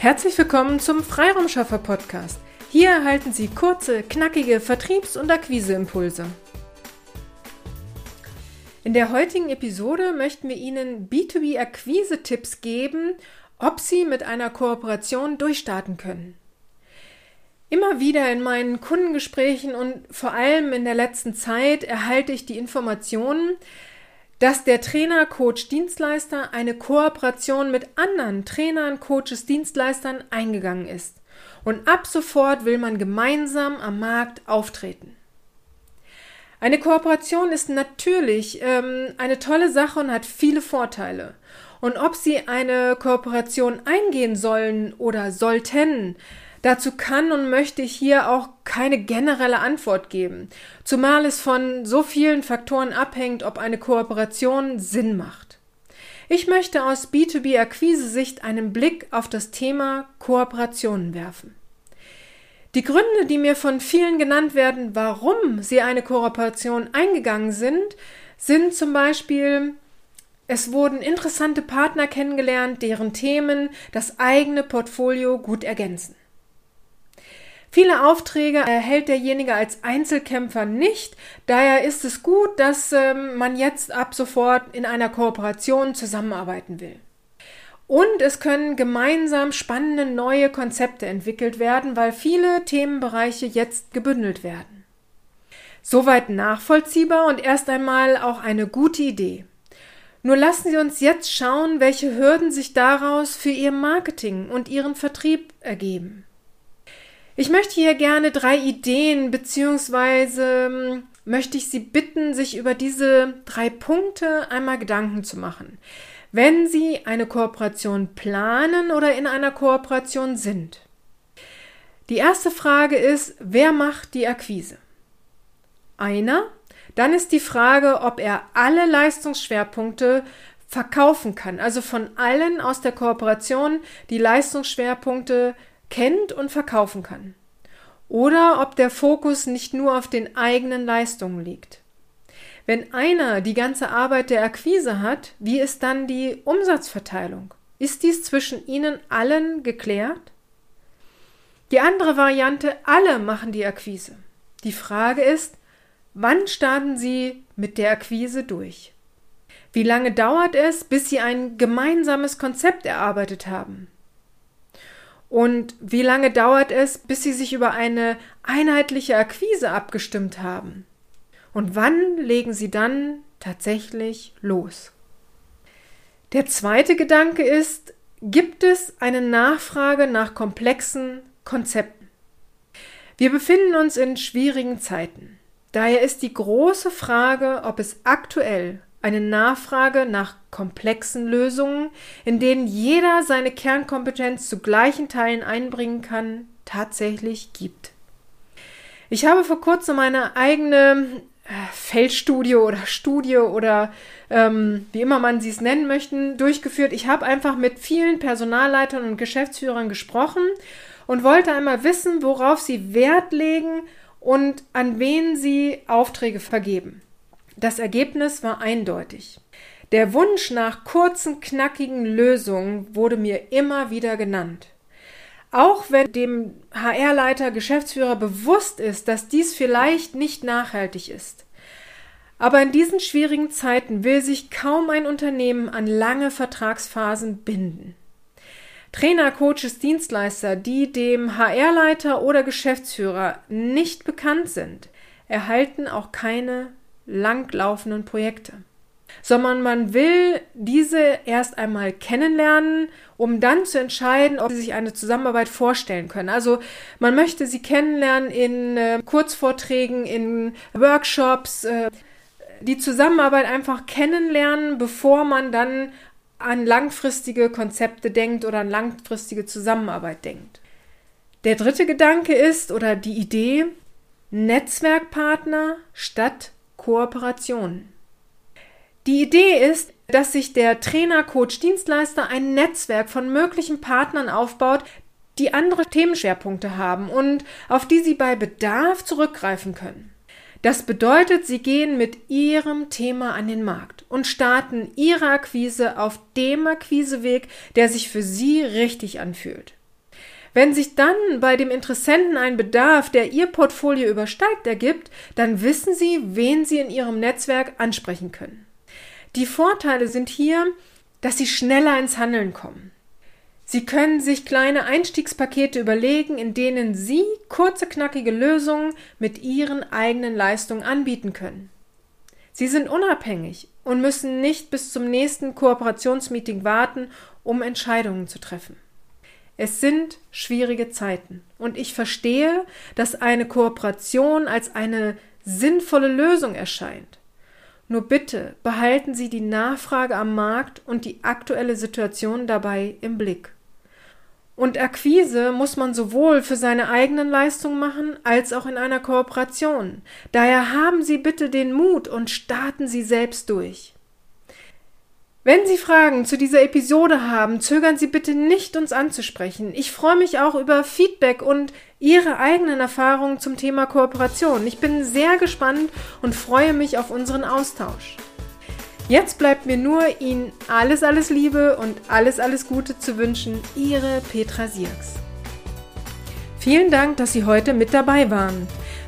Herzlich willkommen zum Freiraumschaffer Podcast. Hier erhalten Sie kurze, knackige Vertriebs- und Akquiseimpulse. In der heutigen Episode möchten wir Ihnen B2B-Akquise-Tipps geben, ob Sie mit einer Kooperation durchstarten können. Immer wieder in meinen Kundengesprächen und vor allem in der letzten Zeit erhalte ich die Informationen, dass der Trainer, Coach, Dienstleister eine Kooperation mit anderen Trainern, Coaches, Dienstleistern eingegangen ist. Und ab sofort will man gemeinsam am Markt auftreten. Eine Kooperation ist natürlich ähm, eine tolle Sache und hat viele Vorteile. Und ob Sie eine Kooperation eingehen sollen oder sollten, Dazu kann und möchte ich hier auch keine generelle Antwort geben, zumal es von so vielen Faktoren abhängt, ob eine Kooperation Sinn macht. Ich möchte aus B2B-Akquise-Sicht einen Blick auf das Thema Kooperationen werfen. Die Gründe, die mir von vielen genannt werden, warum sie eine Kooperation eingegangen sind, sind zum Beispiel, es wurden interessante Partner kennengelernt, deren Themen das eigene Portfolio gut ergänzen. Viele Aufträge erhält derjenige als Einzelkämpfer nicht. Daher ist es gut, dass ähm, man jetzt ab sofort in einer Kooperation zusammenarbeiten will. Und es können gemeinsam spannende neue Konzepte entwickelt werden, weil viele Themenbereiche jetzt gebündelt werden. Soweit nachvollziehbar und erst einmal auch eine gute Idee. Nur lassen Sie uns jetzt schauen, welche Hürden sich daraus für Ihr Marketing und Ihren Vertrieb ergeben. Ich möchte hier gerne drei Ideen beziehungsweise ähm, möchte ich Sie bitten, sich über diese drei Punkte einmal Gedanken zu machen. Wenn Sie eine Kooperation planen oder in einer Kooperation sind. Die erste Frage ist, wer macht die Akquise? Einer? Dann ist die Frage, ob er alle Leistungsschwerpunkte verkaufen kann, also von allen aus der Kooperation die Leistungsschwerpunkte kennt und verkaufen kann. Oder ob der Fokus nicht nur auf den eigenen Leistungen liegt. Wenn einer die ganze Arbeit der Akquise hat, wie ist dann die Umsatzverteilung? Ist dies zwischen ihnen allen geklärt? Die andere Variante, alle machen die Akquise. Die Frage ist, wann starten Sie mit der Akquise durch? Wie lange dauert es, bis Sie ein gemeinsames Konzept erarbeitet haben? Und wie lange dauert es, bis Sie sich über eine einheitliche Akquise abgestimmt haben? Und wann legen Sie dann tatsächlich los? Der zweite Gedanke ist, gibt es eine Nachfrage nach komplexen Konzepten? Wir befinden uns in schwierigen Zeiten. Daher ist die große Frage, ob es aktuell eine Nachfrage nach komplexen Lösungen, in denen jeder seine Kernkompetenz zu gleichen Teilen einbringen kann, tatsächlich gibt. Ich habe vor kurzem meine eigene äh, Feldstudie oder Studie oder ähm, wie immer man sie es nennen möchten, durchgeführt. Ich habe einfach mit vielen Personalleitern und Geschäftsführern gesprochen und wollte einmal wissen, worauf sie Wert legen und an wen sie Aufträge vergeben. Das Ergebnis war eindeutig. Der Wunsch nach kurzen, knackigen Lösungen wurde mir immer wieder genannt. Auch wenn dem HR-Leiter, Geschäftsführer bewusst ist, dass dies vielleicht nicht nachhaltig ist. Aber in diesen schwierigen Zeiten will sich kaum ein Unternehmen an lange Vertragsphasen binden. Trainer, Coaches, Dienstleister, die dem HR-Leiter oder Geschäftsführer nicht bekannt sind, erhalten auch keine langlaufenden Projekte. Sondern man will diese erst einmal kennenlernen, um dann zu entscheiden, ob sie sich eine Zusammenarbeit vorstellen können. Also man möchte sie kennenlernen in äh, Kurzvorträgen, in Workshops, äh, die Zusammenarbeit einfach kennenlernen, bevor man dann an langfristige Konzepte denkt oder an langfristige Zusammenarbeit denkt. Der dritte Gedanke ist oder die Idee Netzwerkpartner statt Kooperation. Die Idee ist, dass sich der Trainer, Coach, Dienstleister ein Netzwerk von möglichen Partnern aufbaut, die andere Themenschwerpunkte haben und auf die sie bei Bedarf zurückgreifen können. Das bedeutet, sie gehen mit ihrem Thema an den Markt und starten ihre Akquise auf dem Akquiseweg, der sich für sie richtig anfühlt. Wenn sich dann bei dem Interessenten ein Bedarf, der Ihr Portfolio übersteigt, ergibt, dann wissen Sie, wen Sie in Ihrem Netzwerk ansprechen können. Die Vorteile sind hier, dass Sie schneller ins Handeln kommen. Sie können sich kleine Einstiegspakete überlegen, in denen Sie kurze, knackige Lösungen mit Ihren eigenen Leistungen anbieten können. Sie sind unabhängig und müssen nicht bis zum nächsten Kooperationsmeeting warten, um Entscheidungen zu treffen. Es sind schwierige Zeiten und ich verstehe, dass eine Kooperation als eine sinnvolle Lösung erscheint. Nur bitte behalten Sie die Nachfrage am Markt und die aktuelle Situation dabei im Blick. Und Akquise muss man sowohl für seine eigenen Leistungen machen als auch in einer Kooperation. Daher haben Sie bitte den Mut und starten Sie selbst durch. Wenn Sie Fragen zu dieser Episode haben, zögern Sie bitte nicht, uns anzusprechen. Ich freue mich auch über Feedback und Ihre eigenen Erfahrungen zum Thema Kooperation. Ich bin sehr gespannt und freue mich auf unseren Austausch. Jetzt bleibt mir nur, Ihnen alles, alles Liebe und alles, alles Gute zu wünschen. Ihre Petra Sierks. Vielen Dank, dass Sie heute mit dabei waren.